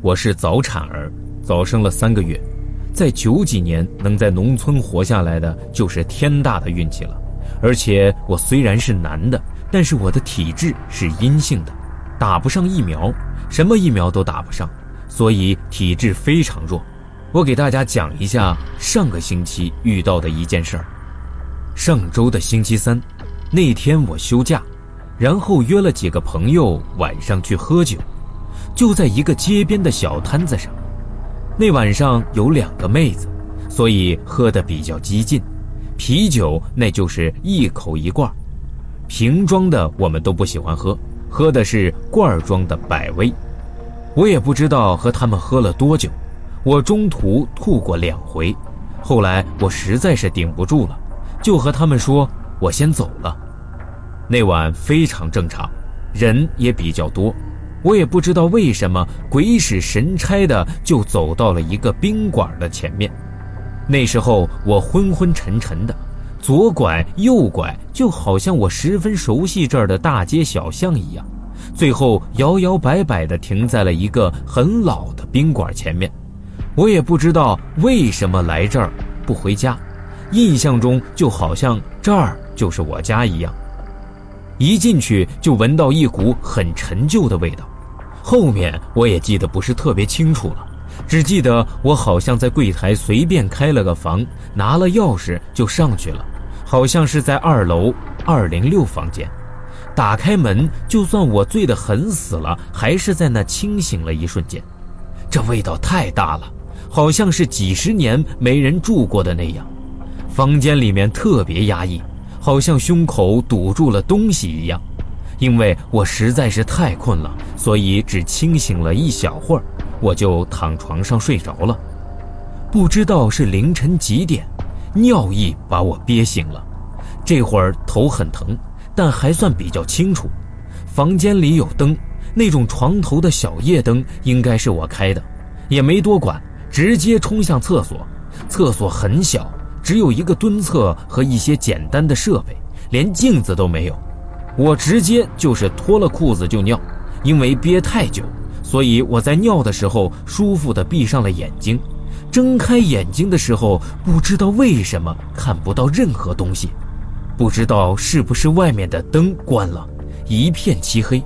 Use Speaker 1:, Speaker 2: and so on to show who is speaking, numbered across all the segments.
Speaker 1: 我是早产儿，早生了三个月，在九几年能在农村活下来的就是天大的运气了。而且我虽然是男的，但是我的体质是阴性的，打不上疫苗，什么疫苗都打不上，所以体质非常弱。我给大家讲一下上个星期遇到的一件事儿。上周的星期三，那天我休假，然后约了几个朋友晚上去喝酒。就在一个街边的小摊子上，那晚上有两个妹子，所以喝得比较激进。啤酒那就是一口一罐，瓶装的我们都不喜欢喝，喝的是罐装的百威。我也不知道和他们喝了多久，我中途吐过两回，后来我实在是顶不住了，就和他们说我先走了。那晚非常正常，人也比较多。我也不知道为什么鬼使神差的就走到了一个宾馆的前面。那时候我昏昏沉沉的，左拐右拐，就好像我十分熟悉这儿的大街小巷一样。最后摇摇摆摆地停在了一个很老的宾馆前面。我也不知道为什么来这儿不回家，印象中就好像这儿就是我家一样。一进去就闻到一股很陈旧的味道，后面我也记得不是特别清楚了，只记得我好像在柜台随便开了个房，拿了钥匙就上去了，好像是在二楼二零六房间。打开门，就算我醉得很死了，还是在那清醒了一瞬间。这味道太大了，好像是几十年没人住过的那样。房间里面特别压抑。好像胸口堵住了东西一样，因为我实在是太困了，所以只清醒了一小会儿，我就躺床上睡着了。不知道是凌晨几点，尿意把我憋醒了。这会儿头很疼，但还算比较清楚。房间里有灯，那种床头的小夜灯应该是我开的，也没多管，直接冲向厕所。厕所很小。只有一个蹲厕和一些简单的设备，连镜子都没有。我直接就是脱了裤子就尿，因为憋太久，所以我在尿的时候舒服地闭上了眼睛。睁开眼睛的时候，不知道为什么看不到任何东西，不知道是不是外面的灯关了，一片漆黑。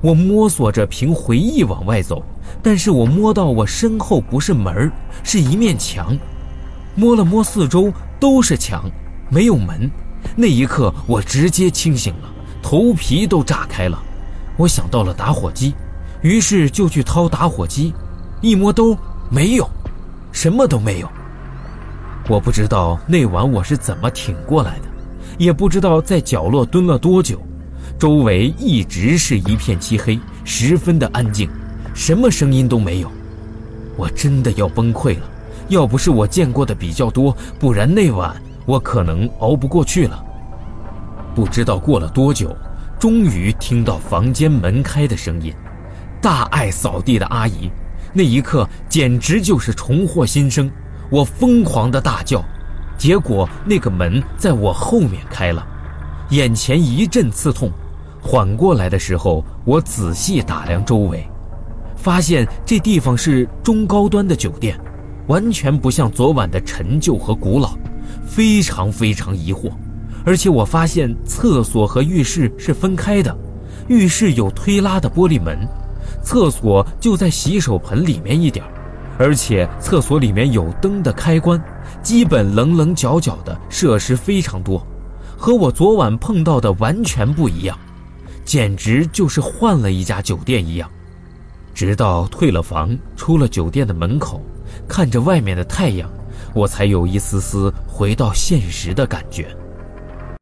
Speaker 1: 我摸索着凭回忆往外走，但是我摸到我身后不是门是一面墙。摸了摸四周，都是墙，没有门。那一刻，我直接清醒了，头皮都炸开了。我想到了打火机，于是就去掏打火机。一摸兜，没有，什么都没有。我不知道那晚我是怎么挺过来的，也不知道在角落蹲了多久。周围一直是一片漆黑，十分的安静，什么声音都没有。我真的要崩溃了。要不是我见过的比较多，不然那晚我可能熬不过去了。不知道过了多久，终于听到房间门开的声音，大爱扫地的阿姨。那一刻简直就是重获新生，我疯狂的大叫，结果那个门在我后面开了，眼前一阵刺痛，缓过来的时候，我仔细打量周围，发现这地方是中高端的酒店。完全不像昨晚的陈旧和古老，非常非常疑惑。而且我发现厕所和浴室是分开的，浴室有推拉的玻璃门，厕所就在洗手盆里面一点而且厕所里面有灯的开关，基本棱棱角角的设施非常多，和我昨晚碰到的完全不一样，简直就是换了一家酒店一样。直到退了房，出了酒店的门口。看着外面的太阳，我才有一丝丝回到现实的感觉。